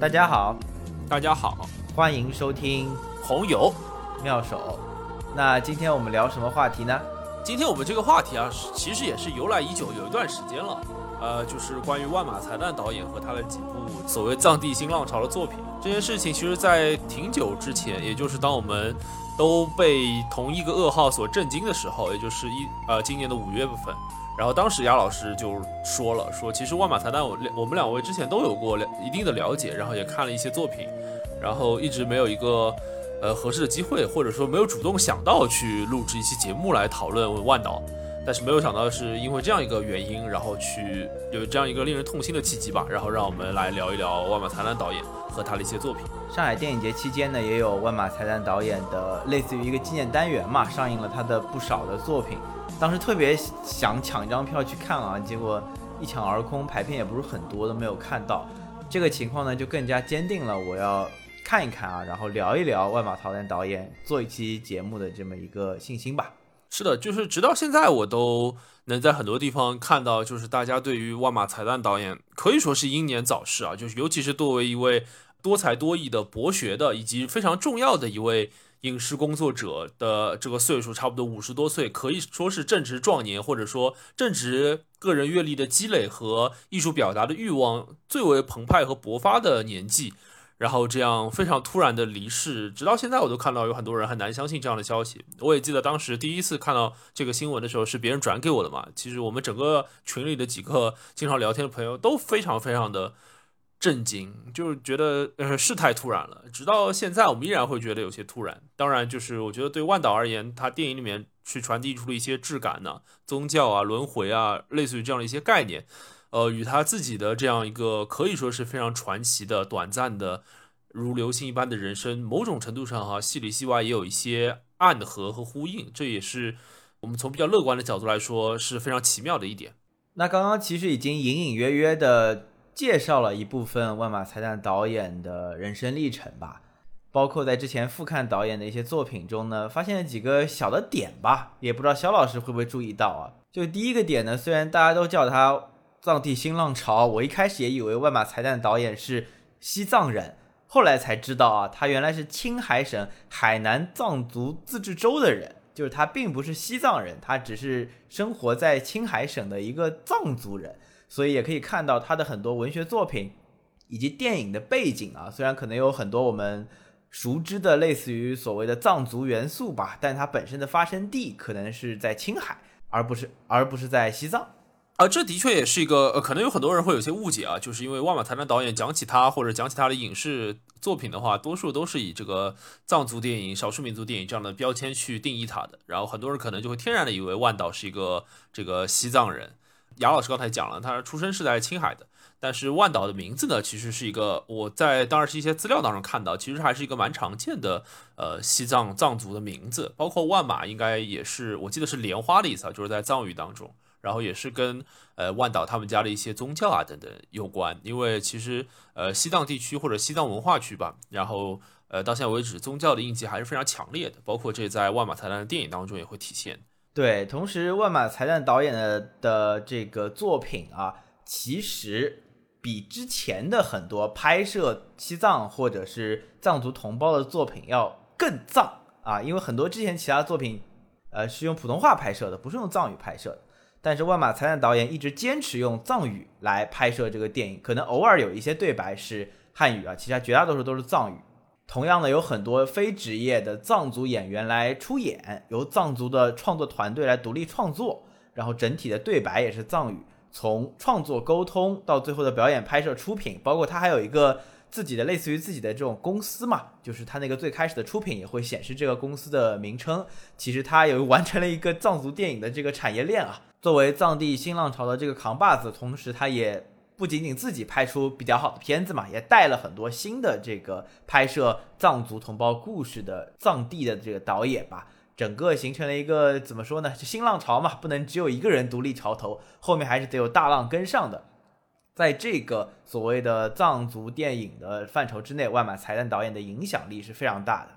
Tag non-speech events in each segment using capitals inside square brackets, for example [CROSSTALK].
大家好，大家好，欢迎收听红油妙手。那今天我们聊什么话题呢？今天我们这个话题啊，其实也是由来已久，有一段时间了。呃，就是关于万马才旦导演和他的几部所谓藏地新浪潮的作品。这件事情其实，在挺久之前，也就是当我们都被同一个噩耗所震惊的时候，也就是一呃今年的五月份。然后当时亚老师就说了，说其实万马才旦我两我们两位之前都有过了一定的了解，然后也看了一些作品，然后一直没有一个呃合适的机会，或者说没有主动想到去录制一期节目来讨论万导。但是没有想到是因为这样一个原因，然后去有这样一个令人痛心的契机吧，然后让我们来聊一聊万马才旦导演和他的一些作品。上海电影节期间呢，也有万马才旦导演的类似于一个纪念单元嘛，上映了他的不少的作品。当时特别想抢一张票去看啊，结果一抢而空，排片也不是很多，都没有看到。这个情况呢，就更加坚定了我要看一看啊，然后聊一聊万马才旦导演做一期节目的这么一个信心吧。是的，就是直到现在，我都能在很多地方看到，就是大家对于万马才旦导演可以说是英年早逝啊，就是尤其是作为一位多才多艺的博学的，以及非常重要的一位影视工作者的这个岁数，差不多五十多岁，可以说是正值壮年，或者说正值个人阅历的积累和艺术表达的欲望最为澎湃和勃发的年纪。然后这样非常突然的离世，直到现在我都看到有很多人很难相信这样的消息。我也记得当时第一次看到这个新闻的时候是别人转给我的嘛。其实我们整个群里的几个经常聊天的朋友都非常非常的震惊，就是觉得呃是太突然了。直到现在我们依然会觉得有些突然。当然，就是我觉得对万导而言，他电影里面去传递出了一些质感呢，宗教啊、轮回啊，类似于这样的一些概念。呃，与他自己的这样一个可以说是非常传奇的、短暂的如流星一般的人生，某种程度上哈，戏里戏外也有一些暗合和呼应，这也是我们从比较乐观的角度来说是非常奇妙的一点。那刚刚其实已经隐隐约约的介绍了一部分万马才旦导演的人生历程吧，包括在之前复看导演的一些作品中呢，发现了几个小的点吧，也不知道肖老师会不会注意到啊？就第一个点呢，虽然大家都叫他。藏地新浪潮，我一开始也以为万马才旦导演是西藏人，后来才知道啊，他原来是青海省海南藏族自治州的人，就是他并不是西藏人，他只是生活在青海省的一个藏族人，所以也可以看到他的很多文学作品以及电影的背景啊，虽然可能有很多我们熟知的类似于所谓的藏族元素吧，但它本身的发生地可能是在青海，而不是而不是在西藏。啊，这的确也是一个，呃，可能有很多人会有些误解啊，就是因为万马才旦导演讲起他或者讲起他的影视作品的话，多数都是以这个藏族电影、少数民族电影这样的标签去定义他的，然后很多人可能就会天然的以为万导是一个这个西藏人。杨老师刚才讲了，他出生是在青海的，但是万导的名字呢，其实是一个我在当然是一些资料当中看到，其实还是一个蛮常见的呃西藏藏族的名字，包括万马应该也是，我记得是莲花的意思啊，就是在藏语当中。然后也是跟呃万岛他们家的一些宗教啊等等有关，因为其实呃西藏地区或者西藏文化区吧，然后呃到现在为止宗教的印记还是非常强烈的，包括这在万马才旦的电影当中也会体现。对，同时万马才旦导演的的这个作品啊，其实比之前的很多拍摄西藏或者是藏族同胞的作品要更藏啊，因为很多之前其他作品呃是用普通话拍摄的，不是用藏语拍摄的。但是万马才旦导演一直坚持用藏语来拍摄这个电影，可能偶尔有一些对白是汉语啊，其他绝大多数都是藏语。同样呢，有很多非职业的藏族演员来出演，由藏族的创作团队来独立创作，然后整体的对白也是藏语。从创作沟通到最后的表演、拍摄、出品，包括他还有一个自己的类似于自己的这种公司嘛，就是他那个最开始的出品也会显示这个公司的名称。其实他有完成了一个藏族电影的这个产业链啊。作为藏地新浪潮的这个扛把子，同时他也不仅仅自己拍出比较好的片子嘛，也带了很多新的这个拍摄藏族同胞故事的藏地的这个导演吧，整个形成了一个怎么说呢？就新浪潮嘛，不能只有一个人独立潮头，后面还是得有大浪跟上的。在这个所谓的藏族电影的范畴之内，万马才旦导演的影响力是非常大的。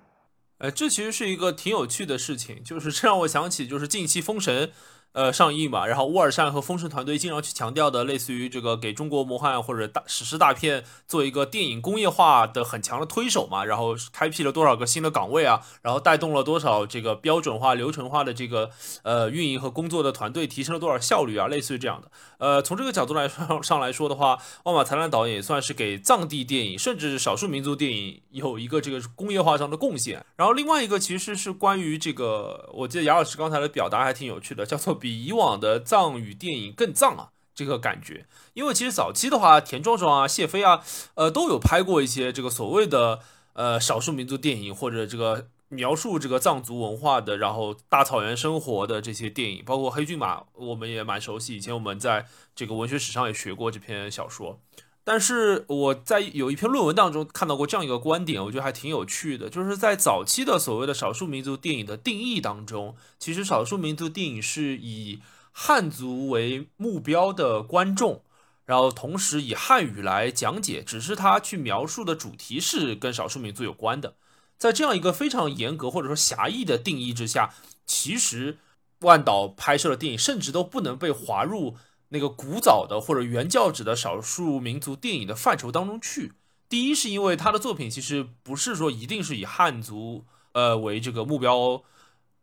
呃，这其实是一个挺有趣的事情，就是这让我想起，就是近期封神。呃，上映嘛，然后沃尔善和封神团队经常去强调的，类似于这个给中国魔幻或者大史诗大片做一个电影工业化的很强的推手嘛，然后开辟了多少个新的岗位啊，然后带动了多少这个标准化、流程化的这个呃运营和工作的团队，提升了多少效率啊，类似于这样的。呃，从这个角度来说 [LAUGHS] 上来说的话，万马才兰导演也算是给藏地电影，甚至是少数民族电影有一个这个工业化上的贡献。然后另外一个其实是关于这个，我记得杨老师刚才的表达还挺有趣的，叫做。比以往的藏语电影更藏啊，这个感觉，因为其实早期的话，田壮壮啊、谢飞啊，呃，都有拍过一些这个所谓的呃少数民族电影，或者这个描述这个藏族文化的，然后大草原生活的这些电影，包括黑骏马，我们也蛮熟悉。以前我们在这个文学史上也学过这篇小说。但是我在有一篇论文当中看到过这样一个观点，我觉得还挺有趣的，就是在早期的所谓的少数民族电影的定义当中，其实少数民族电影是以汉族为目标的观众，然后同时以汉语来讲解，只是他去描述的主题是跟少数民族有关的。在这样一个非常严格或者说狭义的定义之下，其实万导拍摄的电影甚至都不能被划入。那个古早的或者原教旨的少数民族电影的范畴当中去。第一，是因为他的作品其实不是说一定是以汉族呃为这个目标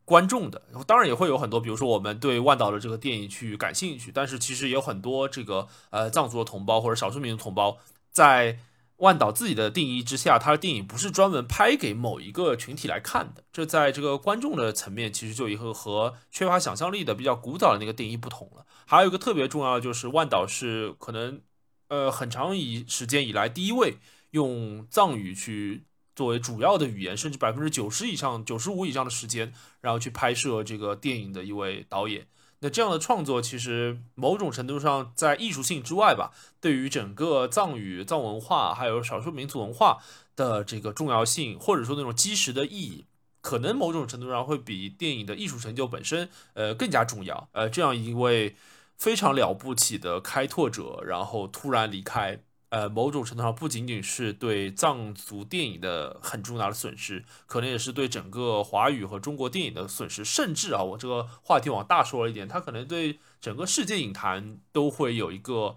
观众的，当然也会有很多，比如说我们对万导的这个电影去感兴趣，但是其实也有很多这个呃藏族的同胞或者少数民族同胞在。万导自己的定义之下，他的电影不是专门拍给某一个群体来看的。这在这个观众的层面，其实就一个和缺乏想象力的比较古早的那个定义不同了。还有一个特别重要的就是，万导是可能呃很长一时间以来第一位用藏语去作为主要的语言，甚至百分之九十以上、九十五以上的时间，然后去拍摄这个电影的一位导演。那这样的创作其实某种程度上在艺术性之外吧，对于整个藏语、藏文化还有少数民族文化的这个重要性，或者说那种基石的意义，可能某种程度上会比电影的艺术成就本身呃更加重要。呃，这样一位非常了不起的开拓者，然后突然离开。呃，某种程度上不仅仅是对藏族电影的很重大的损失，可能也是对整个华语和中国电影的损失，甚至啊，我这个话题往大说了一点，它可能对整个世界影坛都会有一个，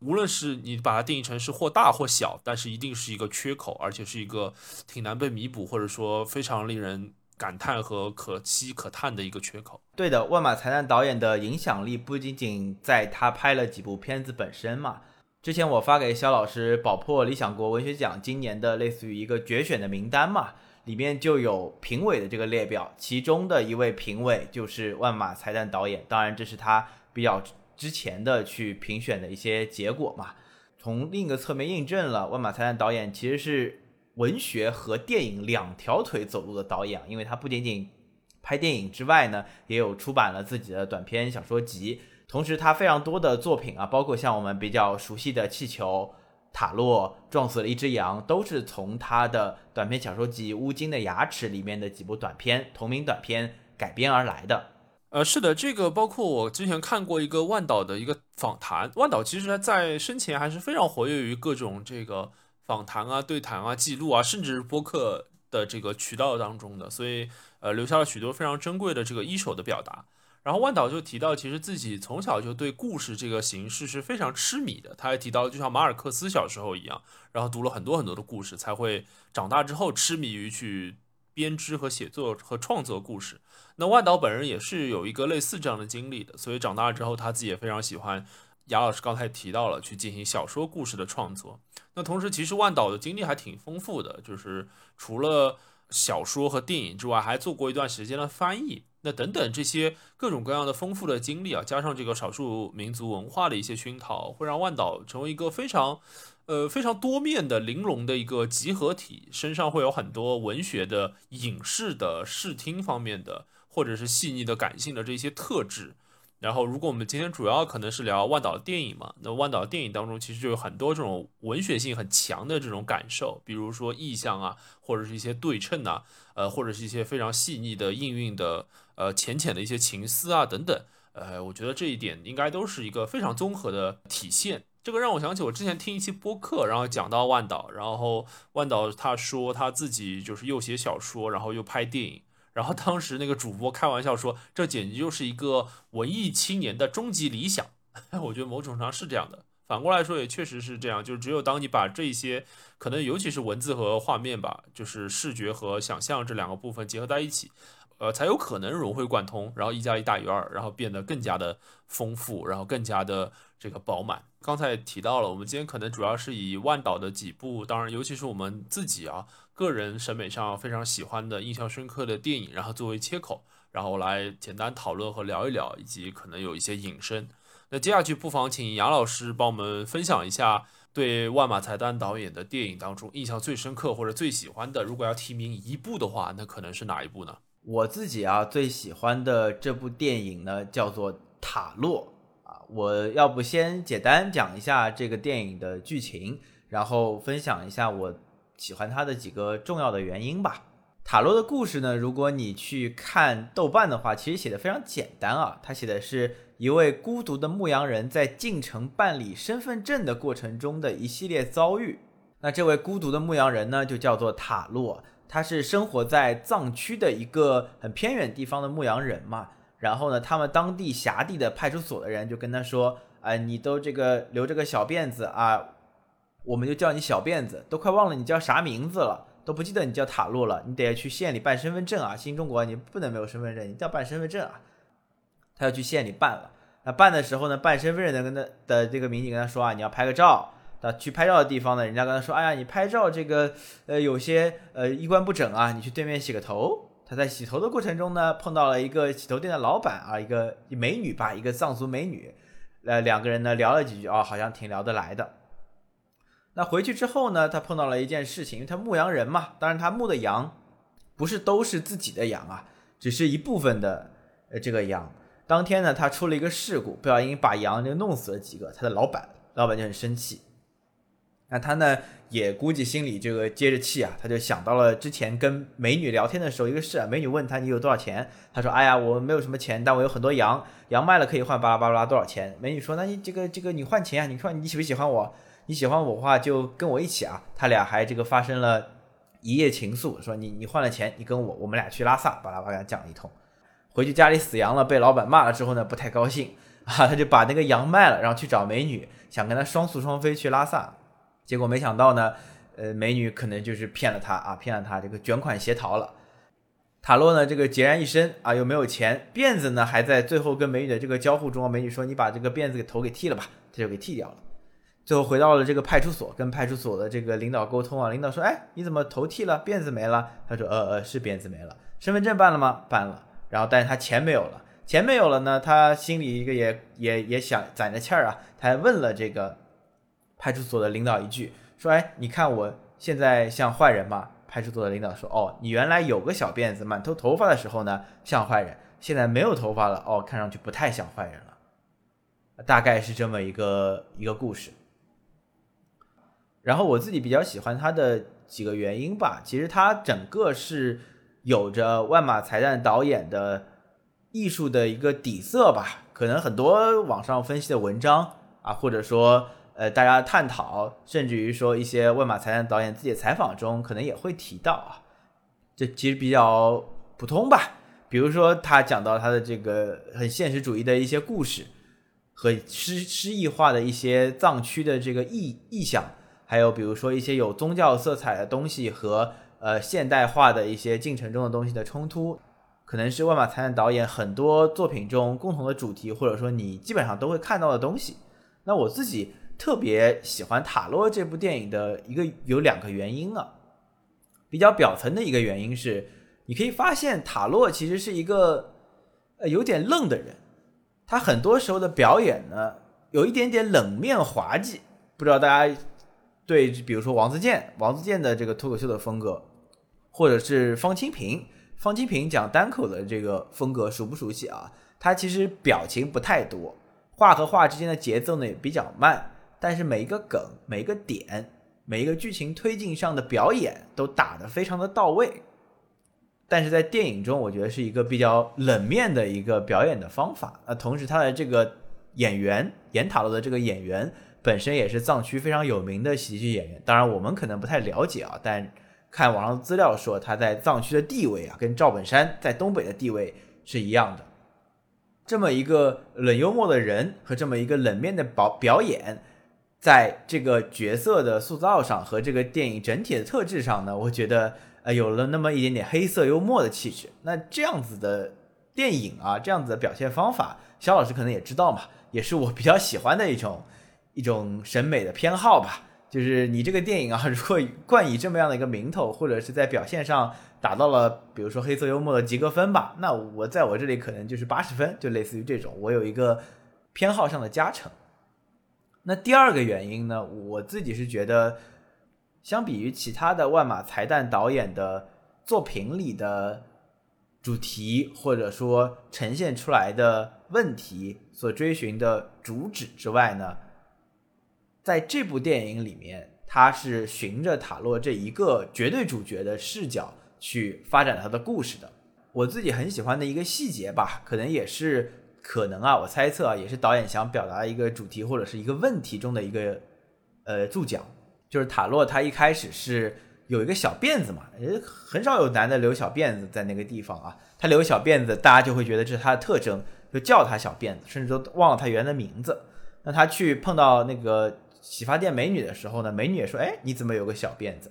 无论是你把它定义成是或大或小，但是一定是一个缺口，而且是一个挺难被弥补，或者说非常令人感叹和可期可叹的一个缺口。对的，万马才旦导演的影响力不仅仅在他拍了几部片子本身嘛。之前我发给肖老师宝珀理想国文学奖今年的类似于一个决选的名单嘛，里面就有评委的这个列表，其中的一位评委就是万马才旦导演，当然这是他比较之前的去评选的一些结果嘛。从另一个侧面印证了万马才旦导演其实是文学和电影两条腿走路的导演，因为他不仅仅拍电影之外呢，也有出版了自己的短篇小说集。同时，他非常多的作品啊，包括像我们比较熟悉的《气球》《塔洛》《撞死了一只羊》，都是从他的短篇小说集《乌金的牙齿》里面的几部短篇同名短篇改编而来的。呃，是的，这个包括我之前看过一个万导的一个访谈，万导其实在生前还是非常活跃于各种这个访谈啊、对谈啊、记录啊，甚至是播客的这个渠道当中的，所以呃，留下了许多非常珍贵的这个一手的表达。然后万导就提到，其实自己从小就对故事这个形式是非常痴迷的。他还提到，就像马尔克斯小时候一样，然后读了很多很多的故事，才会长大之后痴迷于去编织和写作和创作故事。那万导本人也是有一个类似这样的经历的，所以长大之后他自己也非常喜欢。雅老师刚才提到了去进行小说故事的创作。那同时，其实万导的经历还挺丰富的，就是除了小说和电影之外，还做过一段时间的翻译。那等等这些各种各样的丰富的经历啊，加上这个少数民族文化的一些熏陶，会让万岛成为一个非常，呃非常多面的玲珑的一个集合体，身上会有很多文学的、影视的、视听方面的，或者是细腻的、感性的这些特质。然后，如果我们今天主要可能是聊万岛的电影嘛，那万岛的电影当中其实就有很多这种文学性很强的这种感受，比如说意象啊，或者是一些对称啊，呃，或者是一些非常细腻的应运的。呃，浅浅的一些情思啊，等等，呃，我觉得这一点应该都是一个非常综合的体现。这个让我想起我之前听一期播客，然后讲到万导，然后万导他说他自己就是又写小说，然后又拍电影，然后当时那个主播开玩笑说，这简直就是一个文艺青年的终极理想。[LAUGHS] 我觉得某种程度上是这样的。反过来说，也确实是这样，就是只有当你把这些可能，尤其是文字和画面吧，就是视觉和想象这两个部分结合在一起，呃，才有可能融会贯通，然后一加一大于二，然后变得更加的丰富，然后更加的这个饱满。刚才也提到了，我们今天可能主要是以万岛的几部，当然尤其是我们自己啊个人审美上非常喜欢的、印象深刻的电影，然后作为切口，然后来简单讨论和聊一聊，以及可能有一些引申。那接下去不妨请杨老师帮我们分享一下对万马才旦导演的电影当中印象最深刻或者最喜欢的。如果要提名一部的话，那可能是哪一部呢？我自己啊最喜欢的这部电影呢叫做《塔洛》啊。我要不先简单讲一下这个电影的剧情，然后分享一下我喜欢它的几个重要的原因吧。塔洛的故事呢，如果你去看豆瓣的话，其实写的非常简单啊，他写的是。一位孤独的牧羊人在进城办理身份证的过程中的一系列遭遇。那这位孤独的牧羊人呢，就叫做塔洛，他是生活在藏区的一个很偏远地方的牧羊人嘛。然后呢，他们当地辖地的派出所的人就跟他说：“哎，你都这个留着个小辫子啊，我们就叫你小辫子，都快忘了你叫啥名字了，都不记得你叫塔洛了。你得去县里办身份证啊，新中国你不能没有身份证，你要办身份证啊。”他要去县里办了，那办的时候呢，办身份证的跟他的这个民警跟他说啊，你要拍个照。那去拍照的地方呢，人家跟他说，哎呀，你拍照这个呃有些呃衣冠不整啊，你去对面洗个头。他在洗头的过程中呢，碰到了一个洗头店的老板啊，一个美女吧，一个藏族美女，呃两个人呢聊了几句啊，好像挺聊得来的。那回去之后呢，他碰到了一件事情，因为他牧羊人嘛，当然他牧的羊不是都是自己的羊啊，只是一部分的呃这个羊。当天呢，他出了一个事故，不小心把羊就弄死了几个。他的老板，老板就很生气。那他呢，也估计心里这个接着气啊，他就想到了之前跟美女聊天的时候一个事啊。美女问他你有多少钱？他说：哎呀，我没有什么钱，但我有很多羊，羊卖了可以换巴拉巴拉多少钱？美女说：那你这个这个你换钱啊？你说你喜不喜欢我？你喜欢我的话就跟我一起啊。他俩还这个发生了一夜情愫，说你你换了钱，你跟我，我们俩去拉萨，巴拉巴拉讲了一通。回去家里死羊了，被老板骂了之后呢，不太高兴啊，[LAUGHS] 他就把那个羊卖了，然后去找美女，想跟他双宿双飞去拉萨。结果没想到呢，呃，美女可能就是骗了他啊，骗了他这个卷款协逃了。塔洛呢，这个孑然一身啊，又没有钱，辫子呢还在最后跟美女的这个交互中，美女说你把这个辫子给头给剃了吧，他就给剃掉了。最后回到了这个派出所，跟派出所的这个领导沟通啊，领导说，哎，你怎么头剃了，辫子没了？他说，呃呃，是辫子没了，身份证办了吗？办了。然后，但是他钱没有了，钱没有了呢，他心里一个也也也想攒着气儿啊，他还问了这个派出所的领导一句，说：“哎，你看我现在像坏人吗？”派出所的领导说：“哦，你原来有个小辫子，满头头发的时候呢，像坏人，现在没有头发了，哦，看上去不太像坏人了。”大概是这么一个一个故事。然后我自己比较喜欢他的几个原因吧，其实他整个是。有着万马才旦导演的艺术的一个底色吧，可能很多网上分析的文章啊，或者说呃大家探讨，甚至于说一些万马才旦导演自己的采访中，可能也会提到啊，这其实比较普通吧。比如说他讲到他的这个很现实主义的一些故事和诗诗意化的一些藏区的这个意意象，还有比如说一些有宗教色彩的东西和。呃，现代化的一些进程中的东西的冲突，可能是万马才旦导演很多作品中共同的主题，或者说你基本上都会看到的东西。那我自己特别喜欢《塔洛》这部电影的一个有两个原因啊，比较表层的一个原因是，你可以发现塔洛其实是一个呃有点愣的人，他很多时候的表演呢有一点点冷面滑稽，不知道大家。对，比如说王自健，王自健的这个脱口秀的风格，或者是方清平，方清平讲单口的这个风格熟不熟悉啊？他其实表情不太多，话和话之间的节奏呢也比较慢，但是每一个梗、每一个点、每一个剧情推进上的表演都打得非常的到位。但是在电影中，我觉得是一个比较冷面的一个表演的方法。那同时，他的这个演员演塔罗的这个演员。本身也是藏区非常有名的喜剧演员，当然我们可能不太了解啊，但看网上资料说，他在藏区的地位啊，跟赵本山在东北的地位是一样的。这么一个冷幽默的人和这么一个冷面的表表演，在这个角色的塑造上和这个电影整体的特质上呢，我觉得呃有了那么一点点黑色幽默的气质。那这样子的电影啊，这样子的表现方法，肖老师可能也知道嘛，也是我比较喜欢的一种一种审美的偏好吧。就是你这个电影啊，[LAUGHS] 如果冠以这么样的一个名头，或者是在表现上达到了，比如说黑色幽默的及格分吧，那我在我这里可能就是八十分，就类似于这种，我有一个偏好上的加成。那第二个原因呢，我自己是觉得，相比于其他的万马才旦导演的作品里的主题，或者说呈现出来的问题所追寻的主旨之外呢。在这部电影里面，他是循着塔洛这一个绝对主角的视角去发展他的故事的。我自己很喜欢的一个细节吧，可能也是可能啊，我猜测啊，也是导演想表达一个主题或者是一个问题中的一个呃注脚，就是塔洛他一开始是有一个小辫子嘛，呃，很少有男的留小辫子在那个地方啊，他留小辫子，大家就会觉得这是他的特征，就叫他小辫子，甚至都忘了他原来的名字。那他去碰到那个。洗发店美女的时候呢，美女也说：“哎，你怎么有个小辫子？”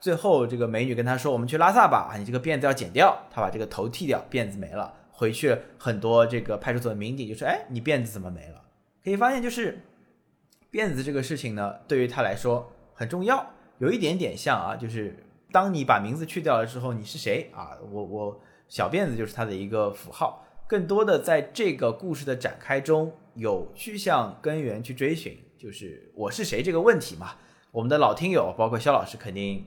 最后这个美女跟他说：“我们去拉萨吧，你这个辫子要剪掉。”他把这个头剃掉，辫子没了。回去很多这个派出所的民警就说：“哎，你辫子怎么没了？”可以发现，就是辫子这个事情呢，对于他来说很重要，有一点点像啊，就是当你把名字去掉了之后，你是谁啊？我我小辫子就是他的一个符号。更多的在这个故事的展开中，有去向根源去追寻。就是我是谁这个问题嘛，我们的老听友，包括肖老师肯定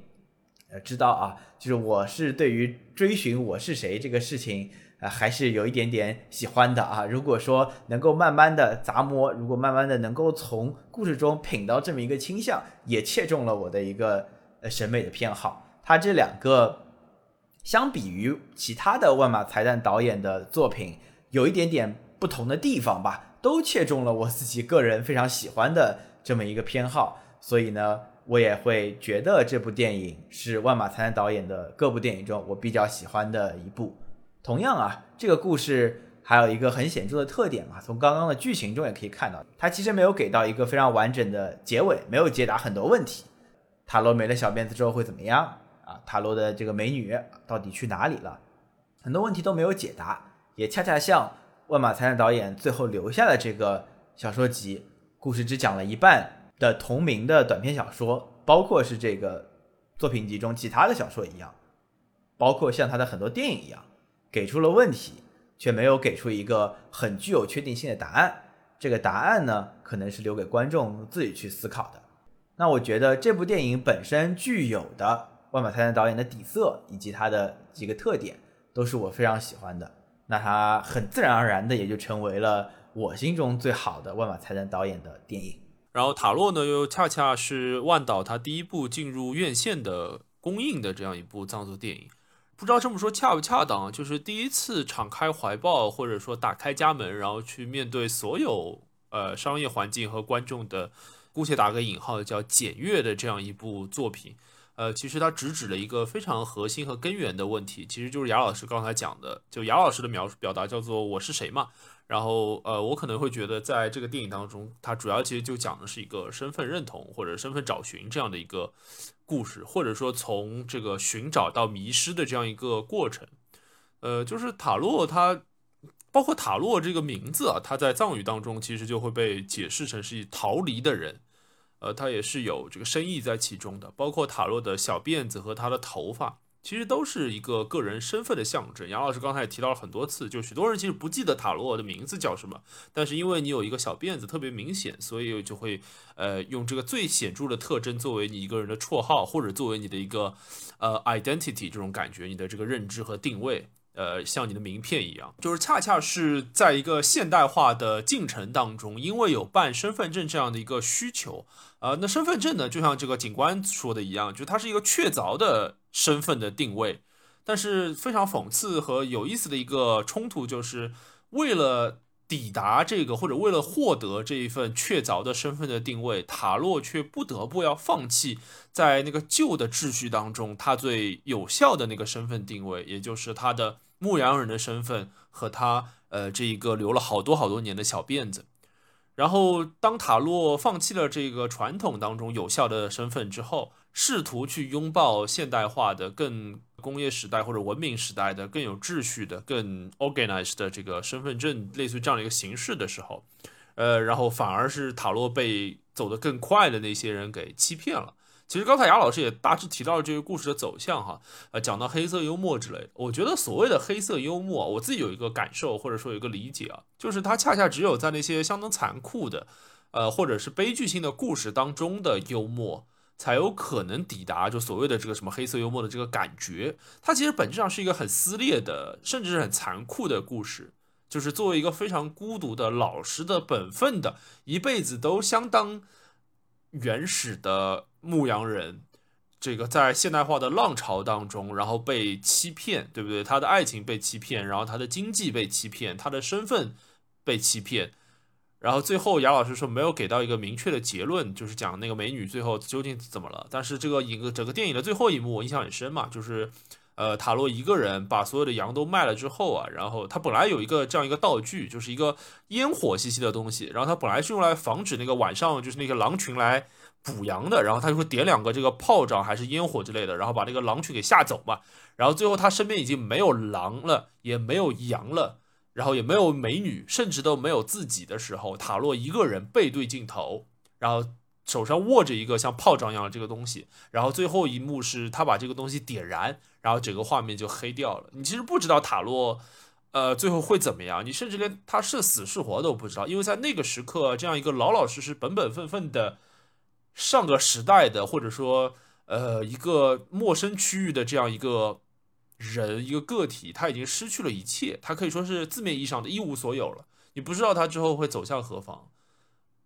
呃知道啊，就是我是对于追寻我是谁这个事情啊，还是有一点点喜欢的啊。如果说能够慢慢的杂摸，如果慢慢的能够从故事中品到这么一个倾向，也切中了我的一个呃审美的偏好。他这两个相比于其他的万马才旦导演的作品，有一点点不同的地方吧。都切中了我自己个人非常喜欢的这么一个偏好，所以呢，我也会觉得这部电影是万马才旦导演的各部电影中我比较喜欢的一部。同样啊，这个故事还有一个很显著的特点嘛，从刚刚的剧情中也可以看到，它其实没有给到一个非常完整的结尾，没有解答很多问题。塔罗没了小辫子之后会怎么样啊？塔罗的这个美女到底去哪里了？很多问题都没有解答，也恰恰像。万马才旦导演最后留下的这个小说集，故事只讲了一半的同名的短篇小说，包括是这个作品集中其他的小说一样，包括像他的很多电影一样，给出了问题，却没有给出一个很具有确定性的答案。这个答案呢，可能是留给观众自己去思考的。那我觉得这部电影本身具有的万马才旦导演的底色以及他的几个特点，都是我非常喜欢的。那他很自然而然的也就成为了我心中最好的万马才旦导演的电影。然后塔洛呢，又恰恰是万导他第一部进入院线的公映的这样一部藏族电影。不知道这么说恰不恰当？就是第一次敞开怀抱，或者说打开家门，然后去面对所有呃商业环境和观众的，姑且打个引号叫检阅的这样一部作品。呃，其实他直指了一个非常核心和根源的问题，其实就是雅老师刚才讲的，就雅老师的描述表达叫做“我是谁”嘛。然后，呃，我可能会觉得，在这个电影当中，它主要其实就讲的是一个身份认同或者身份找寻这样的一个故事，或者说从这个寻找到迷失的这样一个过程。呃，就是塔洛，他包括塔洛这个名字啊，他在藏语当中其实就会被解释成是逃离的人。呃，它也是有这个深意在其中的，包括塔洛的小辫子和他的头发，其实都是一个个人身份的象征。杨老师刚才也提到了很多次，就许多人其实不记得塔洛的名字叫什么，但是因为你有一个小辫子特别明显，所以就会呃用这个最显著的特征作为你一个人的绰号，或者作为你的一个呃 identity 这种感觉，你的这个认知和定位。呃，像你的名片一样，就是恰恰是在一个现代化的进程当中，因为有办身份证这样的一个需求，呃，那身份证呢，就像这个警官说的一样，就它是一个确凿的身份的定位。但是非常讽刺和有意思的一个冲突，就是为了抵达这个，或者为了获得这一份确凿的身份的定位，塔洛却不得不要放弃在那个旧的秩序当中他最有效的那个身份定位，也就是他的牧羊人的身份和他呃这一个留了好多好多年的小辫子。然后，当塔洛放弃了这个传统当中有效的身份之后，试图去拥抱现代化的更。工业时代或者文明时代的更有秩序的、更 organized 的这个身份证，类似于这样的一个形式的时候，呃，然后反而是塔洛被走得更快的那些人给欺骗了。其实刚才雅老师也大致提到了这个故事的走向，哈，呃，讲到黑色幽默之类的。我觉得所谓的黑色幽默，我自己有一个感受或者说有一个理解啊，就是它恰恰只有在那些相当残酷的，呃，或者是悲剧性的故事当中的幽默。才有可能抵达就所谓的这个什么黑色幽默的这个感觉，它其实本质上是一个很撕裂的，甚至是很残酷的故事。就是作为一个非常孤独的、老实的、本分的，一辈子都相当原始的牧羊人，这个在现代化的浪潮当中，然后被欺骗，对不对？他的爱情被欺骗，然后他的经济被欺骗，他的身份被欺骗。然后最后，杨老师说没有给到一个明确的结论，就是讲那个美女最后究竟怎么了。但是这个一个整个电影的最后一幕我印象很深嘛，就是呃塔洛一个人把所有的羊都卖了之后啊，然后他本来有一个这样一个道具，就是一个烟火兮兮的东西，然后他本来是用来防止那个晚上就是那个狼群来捕羊的，然后他就会点两个这个炮仗还是烟火之类的，然后把那个狼群给吓走嘛。然后最后他身边已经没有狼了，也没有羊了。然后也没有美女，甚至都没有自己的时候，塔洛一个人背对镜头，然后手上握着一个像炮仗一样的这个东西，然后最后一幕是他把这个东西点燃，然后整个画面就黑掉了。你其实不知道塔洛，呃，最后会怎么样，你甚至连他是死是活都不知道，因为在那个时刻，这样一个老老实实、本本分分的上个时代的，或者说呃一个陌生区域的这样一个。人一个个体，他已经失去了一切，他可以说是字面意义上的一无所有了。你不知道他之后会走向何方，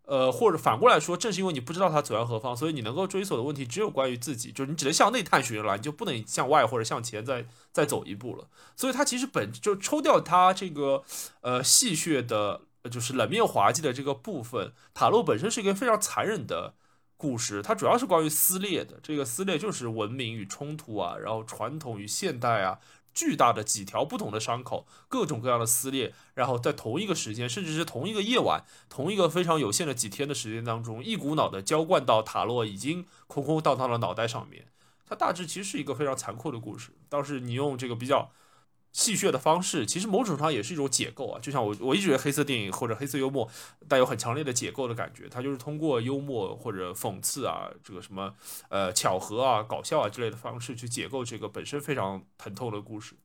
呃，或者反过来说，正是因为你不知道他走向何方，所以你能够追索的问题只有关于自己，就是你只能向内探寻了，你就不能向外或者向前再再走一步了。所以，它其实本就抽掉它这个呃戏谑的，就是冷面滑稽的这个部分，塔洛本身是一个非常残忍的。故事它主要是关于撕裂的，这个撕裂就是文明与冲突啊，然后传统与现代啊，巨大的几条不同的伤口，各种各样的撕裂，然后在同一个时间，甚至是同一个夜晚，同一个非常有限的几天的时间当中，一股脑的浇灌到塔洛已经空空荡荡的脑袋上面。它大致其实是一个非常残酷的故事，倒是你用这个比较。戏谑的方式，其实某种上也是一种解构啊。就像我，我一直觉得黑色电影或者黑色幽默带有很强烈的解构的感觉。它就是通过幽默或者讽刺啊，这个什么呃巧合啊、搞笑啊之类的方式去解构这个本身非常疼痛的故事。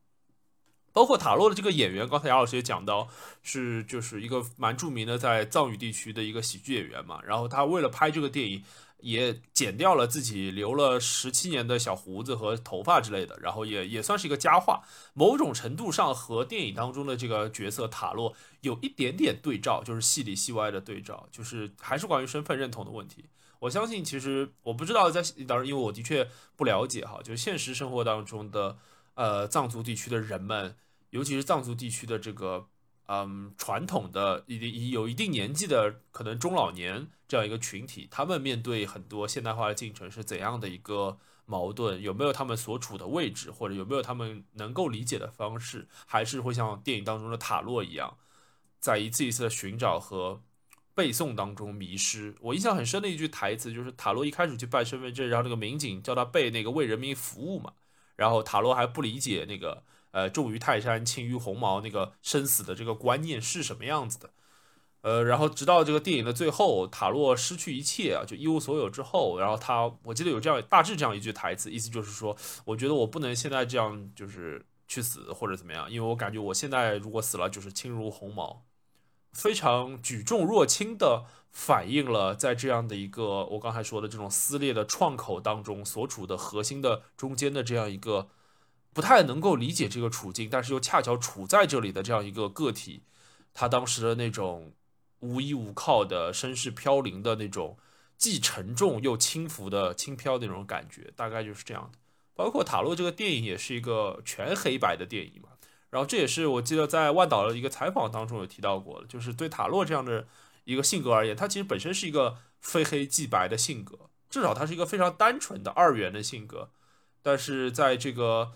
包括塔洛的这个演员，刚才杨老师也讲到，是就是一个蛮著名的在藏语地区的一个喜剧演员嘛。然后他为了拍这个电影。也剪掉了自己留了十七年的小胡子和头发之类的，然后也也算是一个佳话，某种程度上和电影当中的这个角色塔洛有一点点对照，就是戏里戏外的对照，就是还是关于身份认同的问题。我相信，其实我不知道在当然，因为我的确不了解哈，就是现实生活当中的呃藏族地区的人们，尤其是藏族地区的这个。嗯，传统的已已有一定年纪的可能中老年这样一个群体，他们面对很多现代化的进程是怎样的一个矛盾？有没有他们所处的位置，或者有没有他们能够理解的方式？还是会像电影当中的塔洛一样，在一次一次的寻找和背诵当中迷失？我印象很深的一句台词就是塔洛一开始去办身份证，然后那个民警叫他背那个为人民服务嘛，然后塔洛还不理解那个。呃，重于泰山，轻于鸿毛，那个生死的这个观念是什么样子的？呃，然后直到这个电影的最后，塔洛失去一切啊，就一无所有之后，然后他，我记得有这样大致这样一句台词，意思就是说，我觉得我不能现在这样就是去死或者怎么样，因为我感觉我现在如果死了就是轻如鸿毛，非常举重若轻的反映了在这样的一个我刚才说的这种撕裂的创口当中所处的核心的中间的这样一个。不太能够理解这个处境，但是又恰巧处在这里的这样一个个体，他当时的那种无依无靠的身世飘零的那种，既沉重又轻浮的轻飘那种感觉，大概就是这样的。包括塔洛这个电影也是一个全黑白的电影嘛，然后这也是我记得在万岛的一个采访当中有提到过的，就是对塔洛这样的一个性格而言，他其实本身是一个非黑即白的性格，至少他是一个非常单纯的二元的性格。但是在这个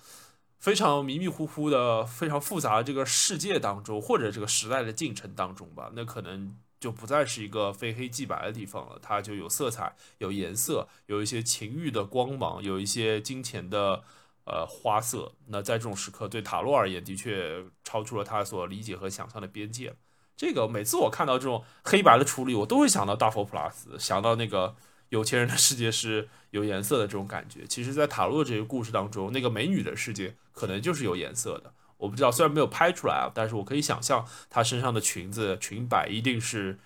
非常迷迷糊糊的、非常复杂的这个世界当中，或者这个时代的进程当中吧，那可能就不再是一个非黑即白的地方了，它就有色彩、有颜色、有一些情欲的光芒、有一些金钱的。呃，花色。那在这种时刻，对塔洛而言，的确超出了他所理解和想象的边界。这个每次我看到这种黑白的处理，我都会想到大佛普拉斯，想到那个有钱人的世界是有颜色的这种感觉。其实，在塔洛这个故事当中，那个美女的世界可能就是有颜色的。我不知道，虽然没有拍出来啊，但是我可以想象她身上的裙子裙摆一定是。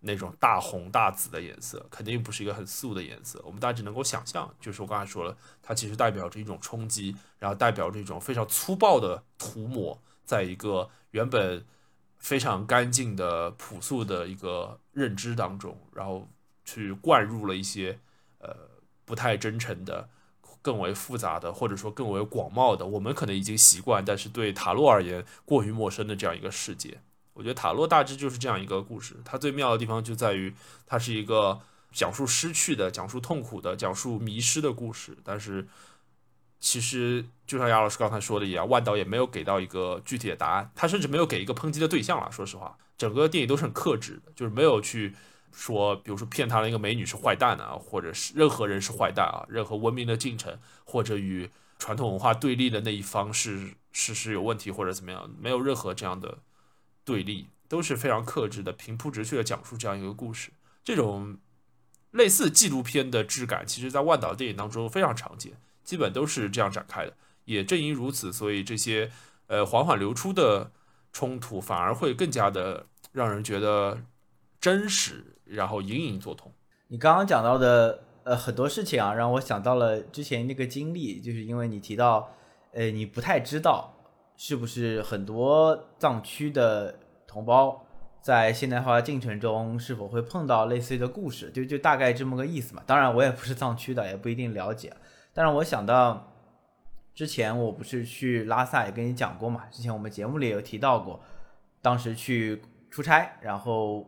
那种大红大紫的颜色，肯定不是一个很素的颜色。我们大致能够想象，就是我刚才说了，它其实代表着一种冲击，然后代表着一种非常粗暴的涂抹，在一个原本非常干净的朴素的一个认知当中，然后去灌入了一些呃不太真诚的、更为复杂的，或者说更为广袤的，我们可能已经习惯，但是对塔洛而言过于陌生的这样一个世界。我觉得塔洛大致就是这样一个故事，它最妙的地方就在于它是一个讲述失去的、讲述痛苦的、讲述迷失的故事。但是，其实就像杨老师刚才说的一样，万导也没有给到一个具体的答案，他甚至没有给一个抨击的对象了。说实话，整个电影都是很克制的，就是没有去说，比如说骗他的一个美女是坏蛋啊，或者是任何人是坏蛋啊，任何文明的进程或者与传统文化对立的那一方是事实有问题或者怎么样，没有任何这样的。对立都是非常克制的，平铺直叙的讲述这样一个故事。这种类似纪录片的质感，其实在万岛电影当中非常常见，基本都是这样展开的。也正因如此，所以这些呃缓缓流出的冲突，反而会更加的让人觉得真实，然后隐隐作痛。你刚刚讲到的呃很多事情啊，让我想到了之前那个经历，就是因为你提到，呃，你不太知道。是不是很多藏区的同胞在现代化进程中是否会碰到类似的故事？就就大概这么个意思嘛。当然我也不是藏区的，也不一定了解。但是我想到之前我不是去拉萨也跟你讲过嘛，之前我们节目里有提到过，当时去出差，然后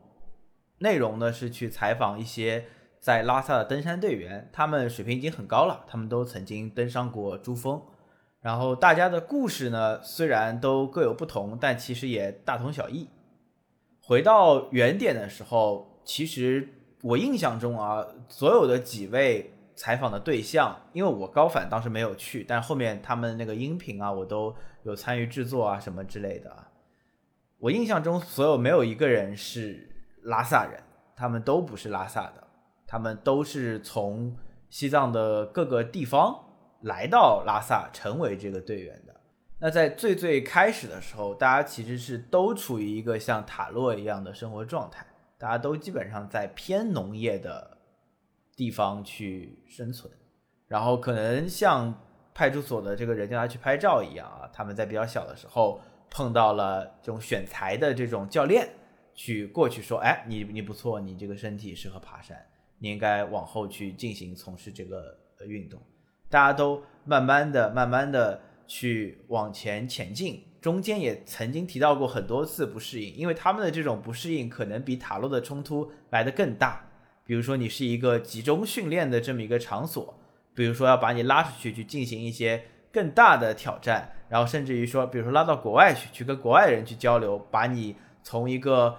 内容呢是去采访一些在拉萨的登山队员，他们水平已经很高了，他们都曾经登上过珠峰。然后大家的故事呢，虽然都各有不同，但其实也大同小异。回到原点的时候，其实我印象中啊，所有的几位采访的对象，因为我高反当时没有去，但后面他们那个音频啊，我都有参与制作啊什么之类的。我印象中，所有没有一个人是拉萨人，他们都不是拉萨的，他们都是从西藏的各个地方。来到拉萨成为这个队员的，那在最最开始的时候，大家其实是都处于一个像塔洛一样的生活状态，大家都基本上在偏农业的地方去生存，然后可能像派出所的这个人叫他去拍照一样啊，他们在比较小的时候碰到了这种选材的这种教练，去过去说，哎，你你不错，你这个身体适合爬山，你应该往后去进行从事这个运动。大家都慢慢的、慢慢的去往前前进，中间也曾经提到过很多次不适应，因为他们的这种不适应可能比塔洛的冲突来的更大。比如说，你是一个集中训练的这么一个场所，比如说要把你拉出去去进行一些更大的挑战，然后甚至于说，比如说拉到国外去，去跟国外人去交流，把你从一个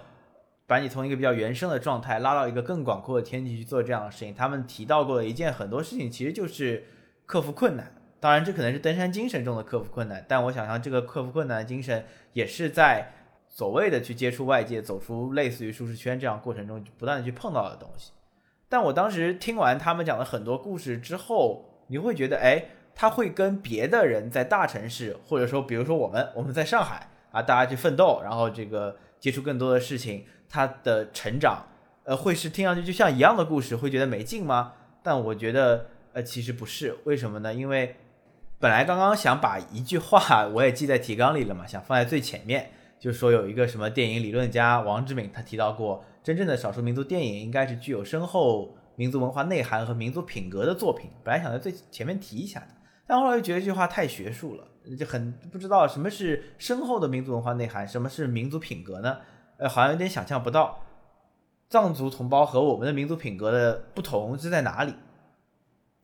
把你从一个比较原生的状态拉到一个更广阔的天地去做这样的事情。他们提到过的一件很多事情，其实就是。克服困难，当然这可能是登山精神中的克服困难，但我想象这个克服困难的精神也是在所谓的去接触外界、走出类似于舒适圈这样过程中不断的去碰到的东西。但我当时听完他们讲了很多故事之后，你会觉得，哎，他会跟别的人在大城市，或者说比如说我们我们在上海啊，大家去奋斗，然后这个接触更多的事情，他的成长，呃，会是听上去就像一样的故事，会觉得没劲吗？但我觉得。呃，其实不是，为什么呢？因为本来刚刚想把一句话我也记在提纲里了嘛，想放在最前面，就是说有一个什么电影理论家王志敏，他提到过，真正的少数民族电影应该是具有深厚民族文化内涵和民族品格的作品。本来想在最前面提一下的，但后来又觉得这句话太学术了，就很不知道什么是深厚的民族文化内涵，什么是民族品格呢？呃，好像有点想象不到，藏族同胞和我们的民族品格的不同是在哪里？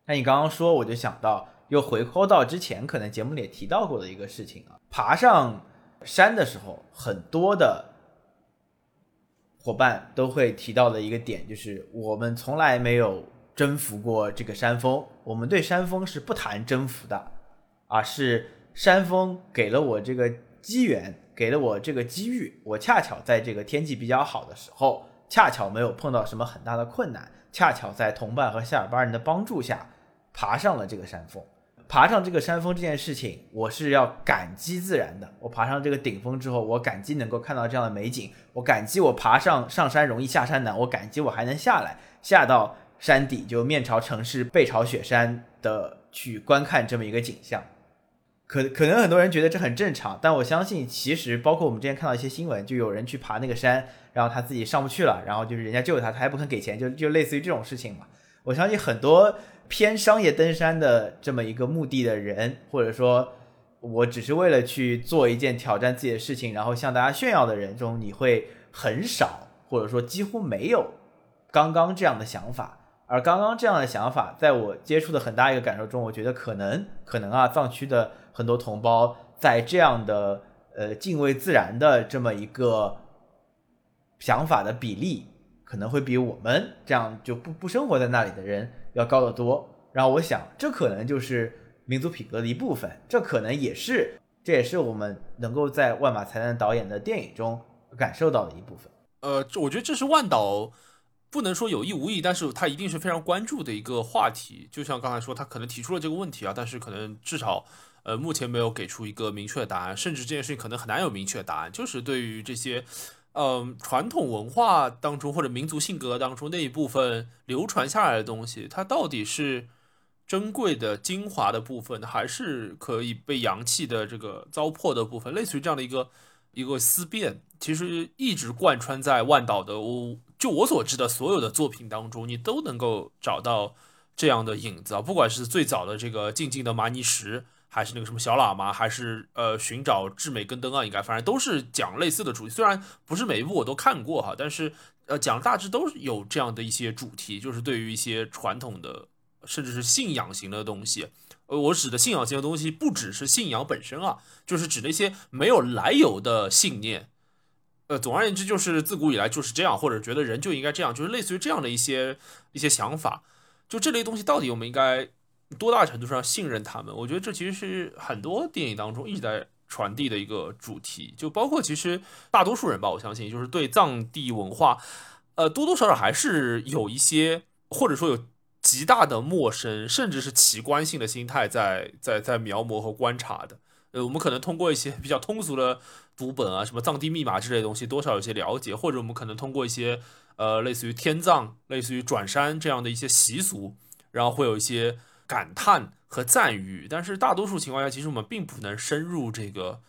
那你刚刚说，我就想到又回扣到之前可能节目里也提到过的一个事情啊，爬上山的时候，很多的伙伴都会提到的一个点，就是我们从来没有征服过这个山峰，我们对山峰是不谈征服的，啊，是山峰给了我这个机缘。给了我这个机遇，我恰巧在这个天气比较好的时候，恰巧没有碰到什么很大的困难，恰巧在同伴和夏尔巴人的帮助下，爬上了这个山峰。爬上这个山峰这件事情，我是要感激自然的。我爬上这个顶峰之后，我感激能够看到这样的美景，我感激我爬上上山容易下山难，我感激我还能下来，下到山底就面朝城市背朝雪山的去观看这么一个景象。可可能很多人觉得这很正常，但我相信，其实包括我们之前看到一些新闻，就有人去爬那个山，然后他自己上不去了，然后就是人家救他，他还不肯给钱，就就类似于这种事情嘛。我相信很多偏商业登山的这么一个目的的人，或者说我只是为了去做一件挑战自己的事情，然后向大家炫耀的人中，你会很少，或者说几乎没有刚刚这样的想法。而刚刚这样的想法，在我接触的很大一个感受中，我觉得可能可能啊，藏区的很多同胞在这样的呃敬畏自然的这么一个想法的比例，可能会比我们这样就不不生活在那里的人要高得多。然后我想，这可能就是民族品格的一部分，这可能也是这也是我们能够在万马才旦导演的电影中感受到的一部分。呃，我觉得这是万导。不能说有意无意，但是他一定是非常关注的一个话题。就像刚才说，他可能提出了这个问题啊，但是可能至少，呃，目前没有给出一个明确的答案，甚至这件事情可能很难有明确的答案。就是对于这些，嗯，传统文化当中或者民族性格当中那一部分流传下来的东西，它到底是珍贵的精华的部分，还是可以被洋气的这个糟粕的部分？类似于这样的一个一个思辨，其实一直贯穿在万岛的我。就我所知的所有的作品当中，你都能够找到这样的影子啊！不管是最早的这个静静的玛尼石，还是那个什么小喇嘛，还是呃寻找至美根灯啊，应该反正都是讲类似的主题。虽然不是每一部我都看过哈，但是呃讲大致都是有这样的一些主题，就是对于一些传统的甚至是信仰型的东西。呃，我指的信仰型的东西，不只是信仰本身啊，就是指那些没有来由的信念。呃，总而言之，就是自古以来就是这样，或者觉得人就应该这样，就是类似于这样的一些一些想法。就这类东西，到底我们应该多大程度上信任他们？我觉得这其实是很多电影当中一直在传递的一个主题。就包括其实大多数人吧，我相信就是对藏地文化，呃，多多少少还是有一些，或者说有极大的陌生，甚至是奇观性的心态在在在描摹和观察的。呃，我们可能通过一些比较通俗的读本啊，什么藏地密码之类的东西，多少有些了解，或者我们可能通过一些呃，类似于天葬、类似于转山这样的一些习俗，然后会有一些感叹和赞誉。但是大多数情况下，其实我们并不能深入这个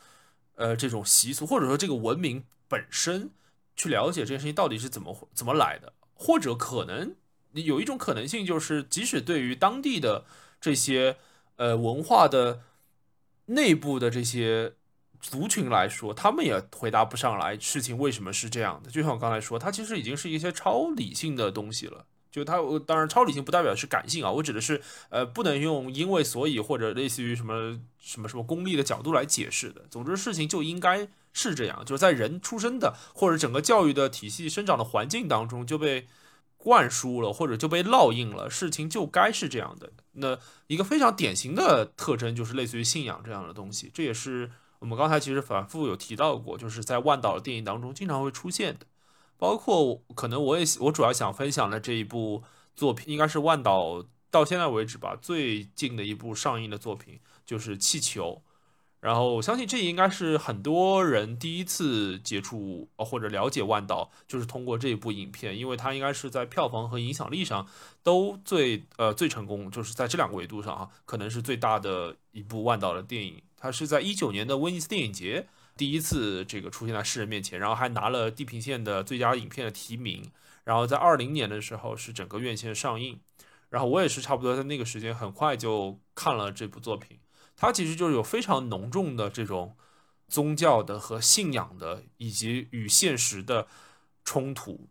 呃这种习俗，或者说这个文明本身去了解这件事情到底是怎么怎么来的，或者可能有一种可能性，就是即使对于当地的这些呃文化的。内部的这些族群来说，他们也回答不上来事情为什么是这样的。就像我刚才说，它其实已经是一些超理性的东西了。就它，当然超理性不代表是感性啊，我指的是，呃，不能用因为所以或者类似于什么什么什么功利的角度来解释的。总之，事情就应该是这样，就是在人出生的或者整个教育的体系生长的环境当中就被。灌输了，或者就被烙印了，事情就该是这样的。那一个非常典型的特征就是类似于信仰这样的东西，这也是我们刚才其实反复有提到过，就是在万岛的电影当中经常会出现的。包括可能我也我主要想分享的这一部作品，应该是万岛到现在为止吧最近的一部上映的作品，就是《气球》。然后我相信这应该是很多人第一次接触或者了解万岛，就是通过这一部影片，因为它应该是在票房和影响力上都最呃最成功，就是在这两个维度上啊，可能是最大的一部万岛的电影。它是在一九年的威尼斯电影节第一次这个出现在世人面前，然后还拿了地平线的最佳影片的提名。然后在二零年的时候是整个院线上映。然后我也是差不多在那个时间很快就看了这部作品。它其实就是有非常浓重的这种宗教的和信仰的，以及与现实的冲突。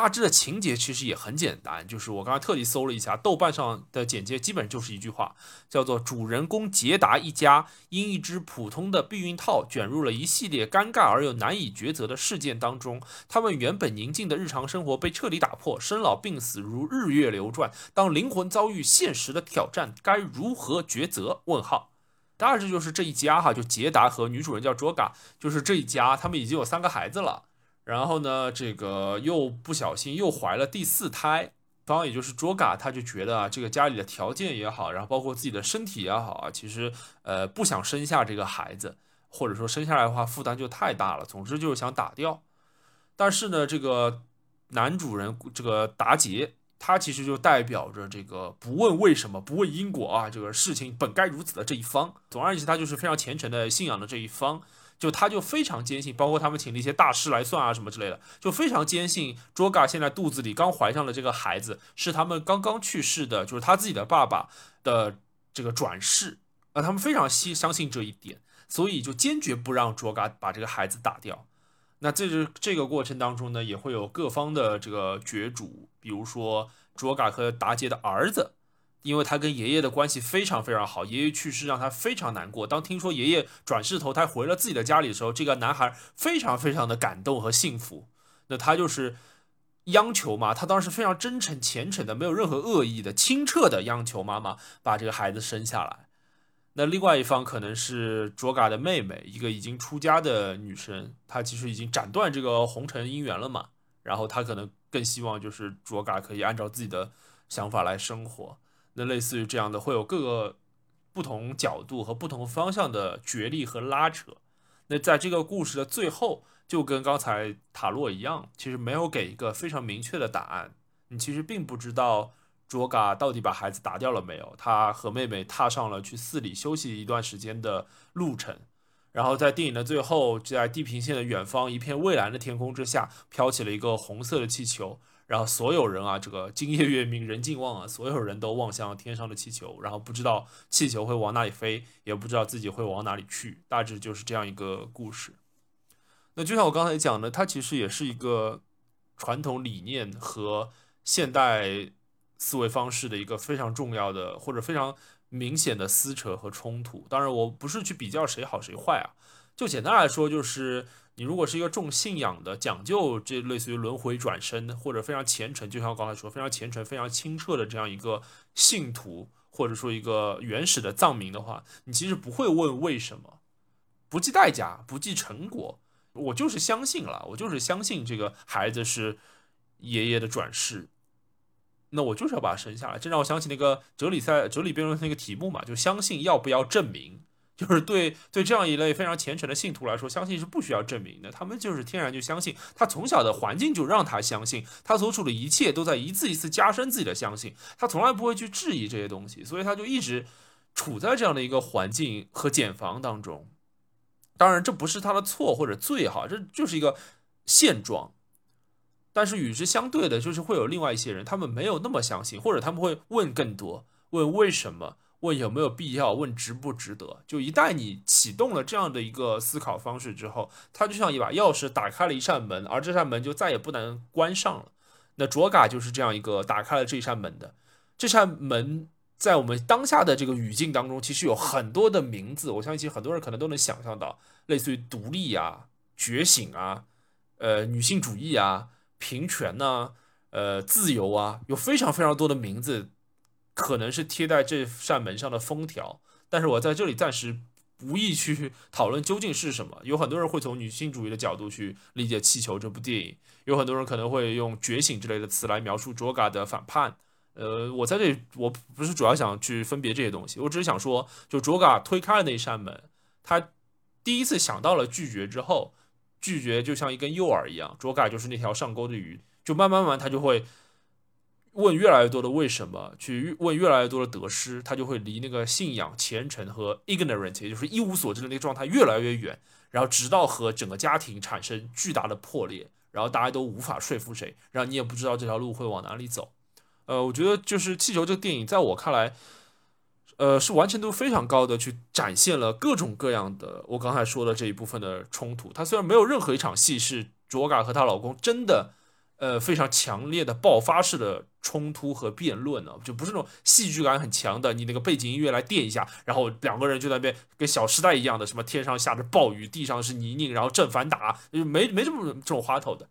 大致的情节其实也很简单，就是我刚才特地搜了一下，豆瓣上的简介基本就是一句话，叫做“主人公杰达一家因一只普通的避孕套卷入了一系列尴尬而又难以抉择的事件当中，他们原本宁静的日常生活被彻底打破，生老病死如日月流转，当灵魂遭遇现实的挑战，该如何抉择？”问号。大致就是这一家哈，就杰达和女主人叫卓嘎，就是这一家，他们已经有三个孩子了。然后呢，这个又不小心又怀了第四胎，当然也就是卓嘎，他就觉得啊，这个家里的条件也好，然后包括自己的身体也好啊，其实呃不想生下这个孩子，或者说生下来的话负担就太大了，总之就是想打掉。但是呢，这个男主人这个达杰，他其实就代表着这个不问为什么，不问因果啊，这个事情本该如此的这一方。总而言之，他就是非常虔诚的信仰的这一方。就他就非常坚信，包括他们请了一些大师来算啊什么之类的，就非常坚信 Joga 现在肚子里刚怀上的这个孩子是他们刚刚去世的，就是他自己的爸爸的这个转世啊，他们非常信相信这一点，所以就坚决不让 Joga 把这个孩子打掉。那这是这个过程当中呢，也会有各方的这个角逐，比如说 Joga 和达杰的儿子。因为他跟爷爷的关系非常非常好，爷爷去世让他非常难过。当听说爷爷转世投胎回了自己的家里的时候，这个男孩非常非常的感动和幸福。那他就是央求嘛，他当时非常真诚虔诚的，没有任何恶意的，清澈的央求妈妈把这个孩子生下来。那另外一方可能是卓嘎的妹妹，一个已经出家的女生，她其实已经斩断这个红尘姻缘了嘛。然后她可能更希望就是卓嘎可以按照自己的想法来生活。那类似于这样的，会有各个不同角度和不同方向的角力和拉扯。那在这个故事的最后，就跟刚才塔洛一样，其实没有给一个非常明确的答案。你其实并不知道卓嘎到底把孩子打掉了没有。他和妹妹踏上了去寺里休息一段时间的路程。然后在电影的最后，在地平线的远方，一片蔚蓝的天空之下，飘起了一个红色的气球。然后所有人啊，这个今夜月明人尽望啊，所有人都望向天上的气球，然后不知道气球会往哪里飞，也不知道自己会往哪里去，大致就是这样一个故事。那就像我刚才讲的，它其实也是一个传统理念和现代思维方式的一个非常重要的或者非常明显的撕扯和冲突。当然，我不是去比较谁好谁坏啊，就简单来说就是。你如果是一个重信仰的、讲究这类似于轮回转生或者非常虔诚，就像我刚才说非常虔诚、非常清澈的这样一个信徒，或者说一个原始的藏民的话，你其实不会问为什么，不计代价、不计成果，我就是相信了，我就是相信这个孩子是爷爷的转世，那我就是要把他生下来。这让我想起那个哲理赛、哲理辩论那个题目嘛，就相信要不要证明。就是对对这样一类非常虔诚的信徒来说，相信是不需要证明的。他们就是天然就相信，他从小的环境就让他相信，他所处的一切都在一次一次加深自己的相信。他从来不会去质疑这些东西，所以他就一直处在这样的一个环境和茧房当中。当然，这不是他的错或者罪哈，这就是一个现状。但是与之相对的，就是会有另外一些人，他们没有那么相信，或者他们会问更多，问为什么。问有没有必要？问值不值得？就一旦你启动了这样的一个思考方式之后，它就像一把钥匙打开了一扇门，而这扇门就再也不能关上了。那卓嘎就是这样一个打开了这扇门的。这扇门在我们当下的这个语境当中，其实有很多的名字。我相信很多人可能都能想象到，类似于独立啊、觉醒啊、呃女性主义啊、平权呐、呃自由啊，有非常非常多的名字。可能是贴在这扇门上的封条，但是我在这里暂时无意去 [LAUGHS] 讨论究竟是什么。有很多人会从女性主义的角度去理解《气球》这部电影，有很多人可能会用“觉醒”之类的词来描述卓嘎的反叛。呃，我在这里我不是主要想去分别这些东西，我只是想说，就卓嘎推开了那扇门，他第一次想到了拒绝之后，拒绝就像一根诱饵一样，卓嘎就是那条上钩的鱼，就慢慢慢他就会。问越来越多的为什么，去问越来越多的得失，他就会离那个信仰、虔诚和 ignorant，也就是一无所知的那个状态越来越远，然后直到和整个家庭产生巨大的破裂，然后大家都无法说服谁，然后你也不知道这条路会往哪里走。呃，我觉得就是《气球》这个电影，在我看来，呃，是完成度非常高的，去展现了各种各样的我刚才说的这一部分的冲突。它虽然没有任何一场戏是卓嘎和她老公真的。呃，非常强烈的爆发式的冲突和辩论呢，就不是那种戏剧感很强的，你那个背景音乐来垫一下，然后两个人就在那边跟小时代一样的，什么天上下着暴雨，地上是泥泞，然后正反打，就没没这么这种花头的，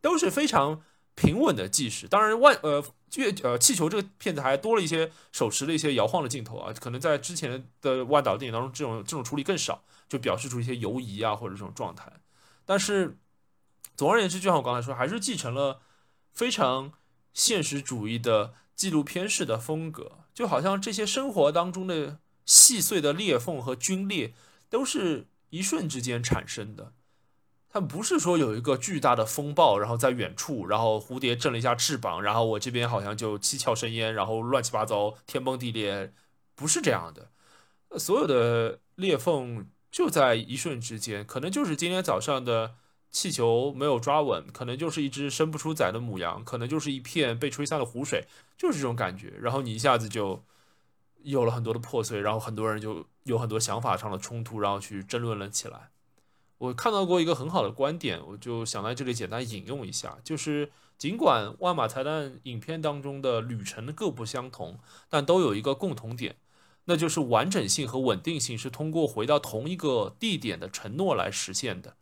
都是非常平稳的纪实。当然，万呃月呃气球这个片子还多了一些手持的一些摇晃的镜头啊，可能在之前的万岛电影当中，这种这种处理更少，就表示出一些游移啊或者这种状态，但是。总而言之，就像我刚才说，还是继承了非常现实主义的纪录片式的风格，就好像这些生活当中的细碎的裂缝和皲裂，都是一瞬之间产生的。它不是说有一个巨大的风暴，然后在远处，然后蝴蝶振了一下翅膀，然后我这边好像就七窍生烟，然后乱七八糟，天崩地裂，不是这样的。所有的裂缝就在一瞬之间，可能就是今天早上的。气球没有抓稳，可能就是一只生不出崽的母羊，可能就是一片被吹散的湖水，就是这种感觉。然后你一下子就有了很多的破碎，然后很多人就有很多想法上的冲突，然后去争论了起来。我看到过一个很好的观点，我就想在这里简单引用一下，就是尽管万马才旦影片当中的旅程各不相同，但都有一个共同点，那就是完整性和稳定性是通过回到同一个地点的承诺来实现的。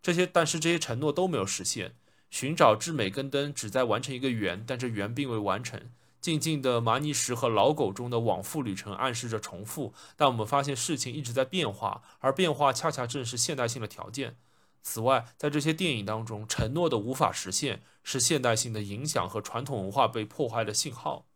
这些，但是这些承诺都没有实现。寻找至美根灯，旨在完成一个圆，但这圆并未完成。静静的马尼石和老狗中的往复旅程暗示着重复，但我们发现事情一直在变化，而变化恰恰正是现代性的条件。此外，在这些电影当中，承诺的无法实现是现代性的影响和传统文化被破坏的信号，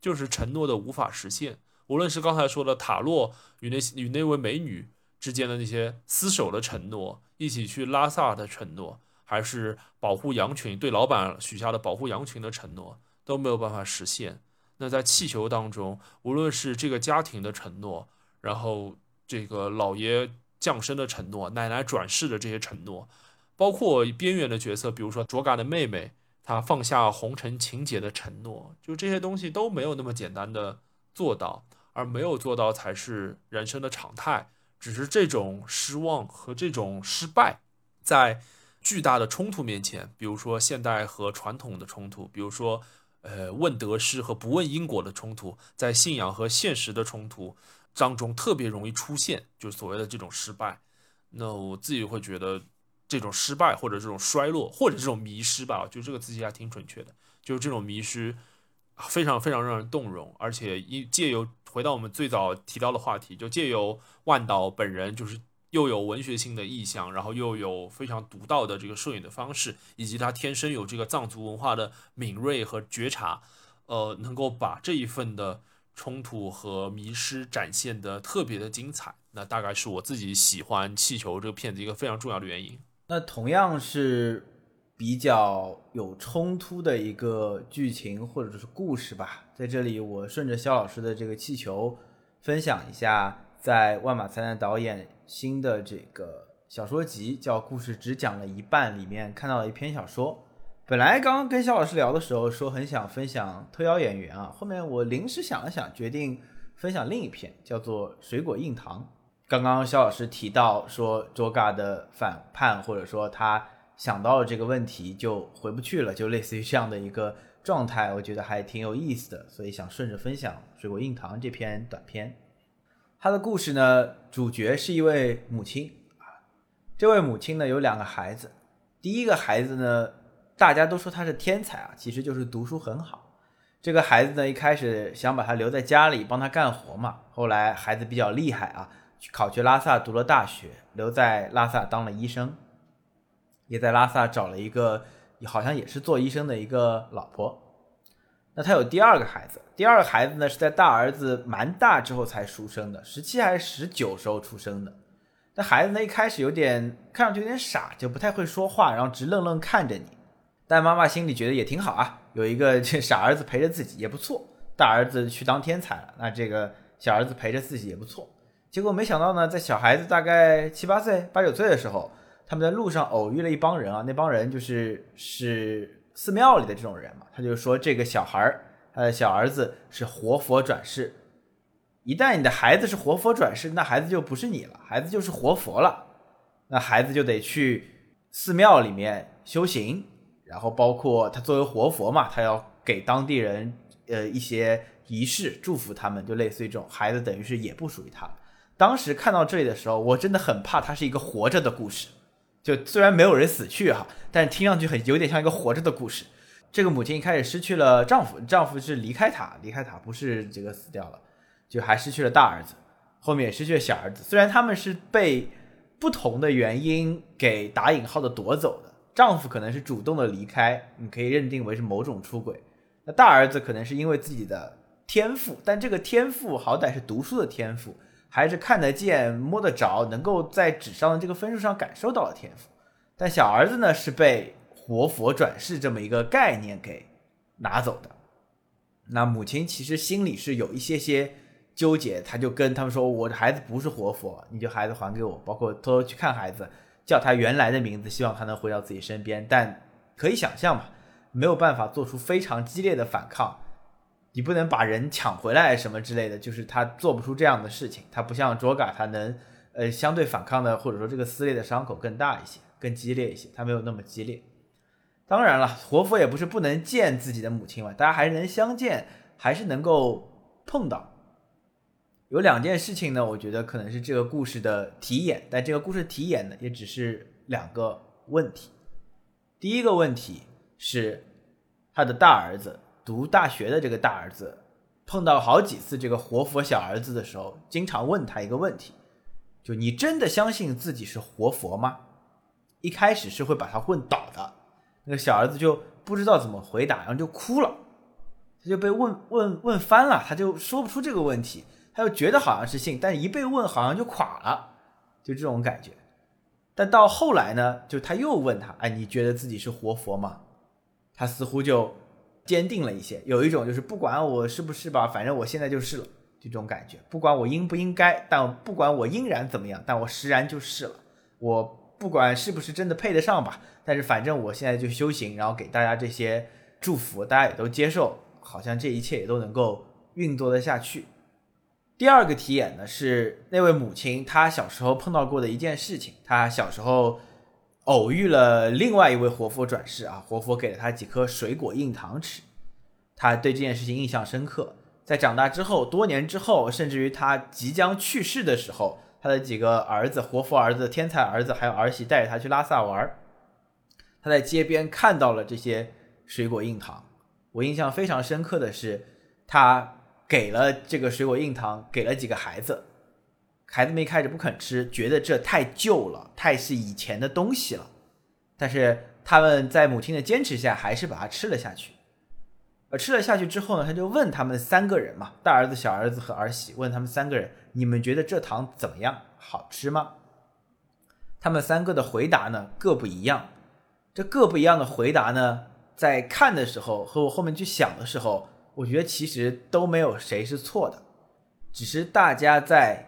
就是承诺的无法实现。无论是刚才说的塔洛与那与那位美女。之间的那些厮守的承诺，一起去拉萨的承诺，还是保护羊群对老板许下的保护羊群的承诺，都没有办法实现。那在气球当中，无论是这个家庭的承诺，然后这个老爷降生的承诺，奶奶转世的这些承诺，包括边缘的角色，比如说卓嘎的妹妹，她放下红尘情节的承诺，就这些东西都没有那么简单的做到，而没有做到才是人生的常态。只是这种失望和这种失败，在巨大的冲突面前，比如说现代和传统的冲突，比如说呃问得失和不问因果的冲突，在信仰和现实的冲突当中特别容易出现，就是所谓的这种失败。那我自己会觉得，这种失败或者这种衰落或者这种迷失吧，就这个字其实还挺准确的，就是这种迷失。非常非常让人动容，而且一借由回到我们最早提到的话题，就借由万岛本人，就是又有文学性的意象，然后又有非常独到的这个摄影的方式，以及他天生有这个藏族文化的敏锐和觉察，呃，能够把这一份的冲突和迷失展现的特别的精彩。那大概是我自己喜欢《气球》这个片子一个非常重要的原因。那同样是。比较有冲突的一个剧情或者是故事吧，在这里我顺着肖老师的这个气球，分享一下，在万马才旦导演新的这个小说集叫《故事只讲了一半》里面看到了一篇小说。本来刚刚跟肖老师聊的时候说很想分享特邀演员啊，后面我临时想了想，决定分享另一篇，叫做《水果硬糖》。刚刚肖老师提到说卓嘎的反叛，或者说他。想到了这个问题就回不去了，就类似于这样的一个状态，我觉得还挺有意思的，所以想顺着分享《水果硬糖》这篇短片。他的故事呢，主角是一位母亲啊，这位母亲呢有两个孩子，第一个孩子呢，大家都说他是天才啊，其实就是读书很好。这个孩子呢，一开始想把他留在家里帮他干活嘛，后来孩子比较厉害啊，考去拉萨读了大学，留在拉萨当了医生。也在拉萨找了一个，好像也是做医生的一个老婆。那他有第二个孩子，第二个孩子呢是在大儿子蛮大之后才出生的，十七还是十九时候出生的。那孩子呢一开始有点看上去有点傻，就不太会说话，然后直愣愣看着你。但妈妈心里觉得也挺好啊，有一个 [LAUGHS] 这傻儿子陪着自己也不错。大儿子去当天才了，那这个小儿子陪着自己也不错。结果没想到呢，在小孩子大概七八岁、八九岁的时候。他们在路上偶遇了一帮人啊，那帮人就是是寺庙里的这种人嘛，他就说这个小孩儿，他的小儿子是活佛转世。一旦你的孩子是活佛转世，那孩子就不是你了，孩子就是活佛了。那孩子就得去寺庙里面修行，然后包括他作为活佛嘛，他要给当地人呃一些仪式，祝福他们，就类似于这种孩子，等于是也不属于他。当时看到这里的时候，我真的很怕它是一个活着的故事。就虽然没有人死去哈，但听上去很有点像一个活着的故事。这个母亲一开始失去了丈夫，丈夫是离开她，离开她不是这个死掉了。就还失去了大儿子，后面也失去了小儿子。虽然他们是被不同的原因给打引号的夺走的，丈夫可能是主动的离开，你可以认定为是某种出轨。那大儿子可能是因为自己的天赋，但这个天赋好歹是读书的天赋，还是看得见、摸得着，能够在纸上的这个分数上感受到的天赋。但小儿子呢，是被活佛转世这么一个概念给拿走的。那母亲其实心里是有一些些。纠结，他就跟他们说：“我的孩子不是活佛，你就孩子还给我。”包括偷偷去看孩子，叫他原来的名字，希望他能回到自己身边。但可以想象嘛，没有办法做出非常激烈的反抗。你不能把人抢回来什么之类的，就是他做不出这样的事情。他不像卓嘎，他能呃相对反抗的，或者说这个撕裂的伤口更大一些，更激烈一些。他没有那么激烈。当然了，活佛也不是不能见自己的母亲嘛，大家还是能相见，还是能够碰到。有两件事情呢，我觉得可能是这个故事的题眼，但这个故事题眼呢，也只是两个问题。第一个问题是，他的大儿子读大学的这个大儿子，碰到好几次这个活佛小儿子的时候，经常问他一个问题，就你真的相信自己是活佛吗？一开始是会把他问倒的，那个小儿子就不知道怎么回答，然后就哭了，他就被问问问翻了，他就说不出这个问题。他又觉得好像是信，但一被问好像就垮了，就这种感觉。但到后来呢，就他又问他，哎，你觉得自己是活佛吗？他似乎就坚定了一些，有一种就是不管我是不是吧，反正我现在就是了，这种感觉。不管我应不应该，但不管我应然怎么样，但我实然就是了。我不管是不是真的配得上吧，但是反正我现在就修行，然后给大家这些祝福，大家也都接受，好像这一切也都能够运作得下去。第二个题眼呢是那位母亲，她小时候碰到过的一件事情。她小时候偶遇了另外一位活佛转世啊，活佛给了他几颗水果硬糖吃，他对这件事情印象深刻。在长大之后，多年之后，甚至于他即将去世的时候，他的几个儿子，活佛儿子、天才儿子还有儿媳带着他去拉萨玩儿，她在街边看到了这些水果硬糖。我印象非常深刻的是，他。给了这个水果硬糖，给了几个孩子，孩子们一开始不肯吃，觉得这太旧了，太是以前的东西了。但是他们在母亲的坚持下，还是把它吃了下去。而吃了下去之后呢，他就问他们三个人嘛，大儿子、小儿子和儿媳，问他们三个人，你们觉得这糖怎么样？好吃吗？他们三个的回答呢，各不一样。这各不一样的回答呢，在看的时候和我后面去想的时候。我觉得其实都没有谁是错的，只是大家在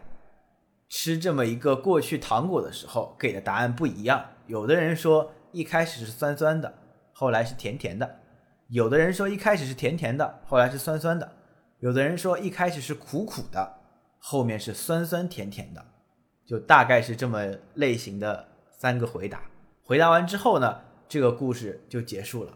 吃这么一个过去糖果的时候给的答案不一样。有的人说一开始是酸酸的，后来是甜甜的；有的人说一开始是甜甜的，后来是酸酸的；有的人说一开始是苦苦的，后面是酸酸甜甜的。就大概是这么类型的三个回答。回答完之后呢，这个故事就结束了。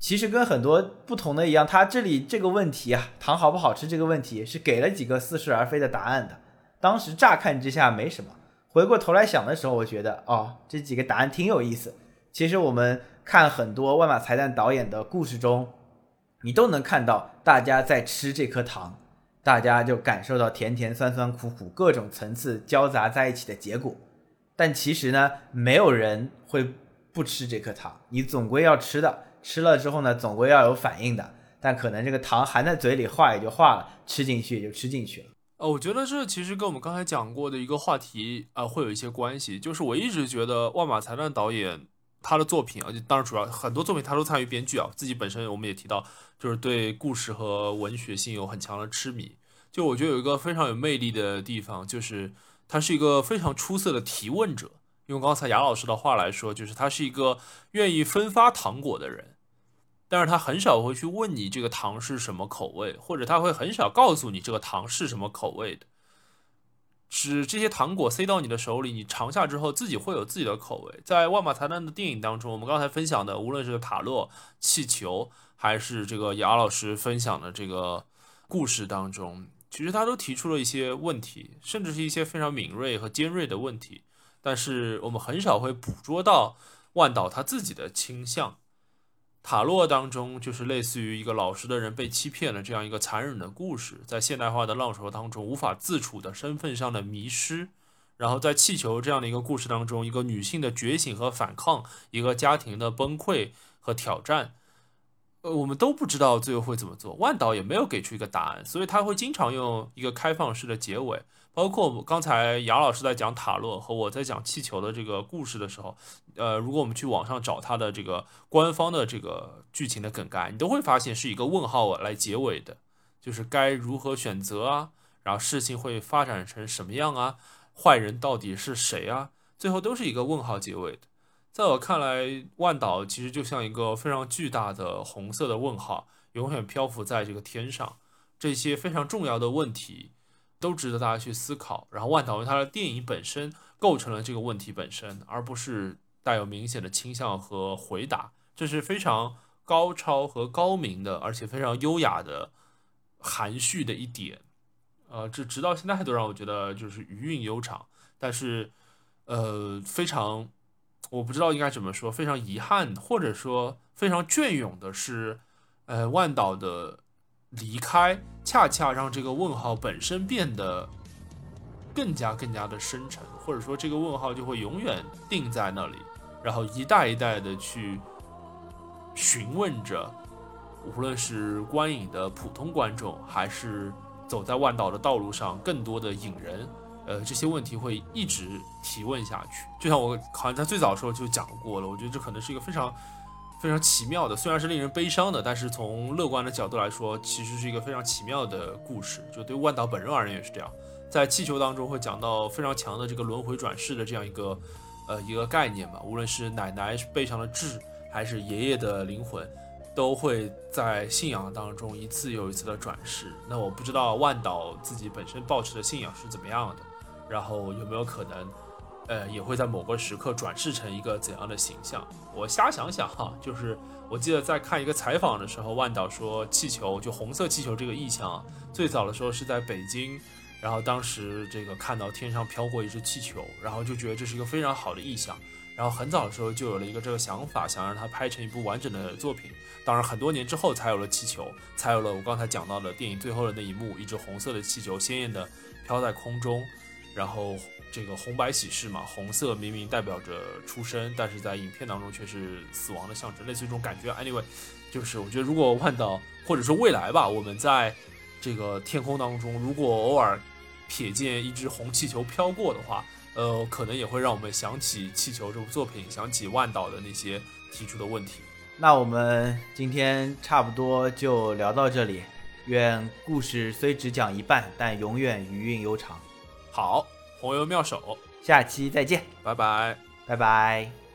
其实跟很多不同的一样，他这里这个问题啊，糖好不好吃这个问题是给了几个似是而非的答案的。当时乍看之下没什么，回过头来想的时候，我觉得哦，这几个答案挺有意思。其实我们看很多万马才旦导演的故事中，你都能看到大家在吃这颗糖，大家就感受到甜甜酸酸苦苦各种层次交杂在一起的结果。但其实呢，没有人会不吃这颗糖，你总归要吃的。吃了之后呢，总归要有反应的，但可能这个糖含在嘴里化也就化了，吃进去也就吃进去了。呃，我觉得这其实跟我们刚才讲过的一个话题啊，会有一些关系。就是我一直觉得万马才旦导演他的作品啊，当然主要很多作品他都参与编剧啊，自己本身我们也提到，就是对故事和文学性有很强的痴迷。就我觉得有一个非常有魅力的地方，就是他是一个非常出色的提问者。用刚才雅老师的话来说，就是他是一个愿意分发糖果的人，但是他很少会去问你这个糖是什么口味，或者他会很少告诉你这个糖是什么口味的。是这些糖果塞到你的手里，你尝下之后自己会有自己的口味。在万马才旦的电影当中，我们刚才分享的，无论是塔洛、气球，还是这个雅老师分享的这个故事当中，其实他都提出了一些问题，甚至是一些非常敏锐和尖锐的问题。但是我们很少会捕捉到万岛他自己的倾向。塔洛当中就是类似于一个老实的人被欺骗了这样一个残忍的故事，在现代化的浪潮当中无法自处的身份上的迷失，然后在气球这样的一个故事当中，一个女性的觉醒和反抗，一个家庭的崩溃和挑战。呃，我们都不知道最后会怎么做，万导也没有给出一个答案，所以他会经常用一个开放式的结尾。包括我们刚才杨老师在讲塔洛和我在讲气球的这个故事的时候，呃，如果我们去网上找他的这个官方的这个剧情的梗概，你都会发现是一个问号来结尾的，就是该如何选择啊，然后事情会发展成什么样啊，坏人到底是谁啊，最后都是一个问号结尾的。在我看来，万岛其实就像一个非常巨大的红色的问号，永远漂浮在这个天上。这些非常重要的问题都值得大家去思考。然后，万岛用他的电影本身构成了这个问题本身，而不是带有明显的倾向和回答。这是非常高超和高明的，而且非常优雅的含蓄的一点。呃，这直到现在都让我觉得就是余韵悠长，但是呃，非常。我不知道应该怎么说，非常遗憾，或者说非常隽永的是，呃，万岛的离开，恰恰让这个问号本身变得更加更加的深沉，或者说这个问号就会永远定在那里，然后一代一代的去询问着，无论是观影的普通观众，还是走在万岛的道路上更多的影人。呃，这些问题会一直提问下去，就像我好像在最早的时候就讲过了。我觉得这可能是一个非常非常奇妙的，虽然是令人悲伤的，但是从乐观的角度来说，其实是一个非常奇妙的故事。就对万岛本人而言也是这样，在气球当中会讲到非常强的这个轮回转世的这样一个呃一个概念嘛。无论是奶奶背上的痣，还是爷爷的灵魂，都会在信仰当中一次又一次的转世。那我不知道万岛自己本身抱持的信仰是怎么样的。然后有没有可能，呃，也会在某个时刻转世成一个怎样的形象？我瞎想想哈，就是我记得在看一个采访的时候，万导说气球就红色气球这个意象，最早的时候是在北京，然后当时这个看到天上飘过一只气球，然后就觉得这是一个非常好的意象，然后很早的时候就有了一个这个想法，想让它拍成一部完整的作品。当然很多年之后才有了气球，才有了我刚才讲到的电影最后的那一幕，一只红色的气球鲜艳的飘在空中。然后这个红白喜事嘛，红色明明代表着出生，但是在影片当中却是死亡的象征，类似于这种感觉。Anyway，就是我觉得如果万岛或者说未来吧，我们在这个天空当中，如果偶尔瞥见一只红气球飘过的话，呃，可能也会让我们想起气球这部作品，想起万岛的那些提出的问题。那我们今天差不多就聊到这里。愿故事虽只讲一半，但永远余韵悠长。好，红油妙手，下期再见，拜拜，拜拜。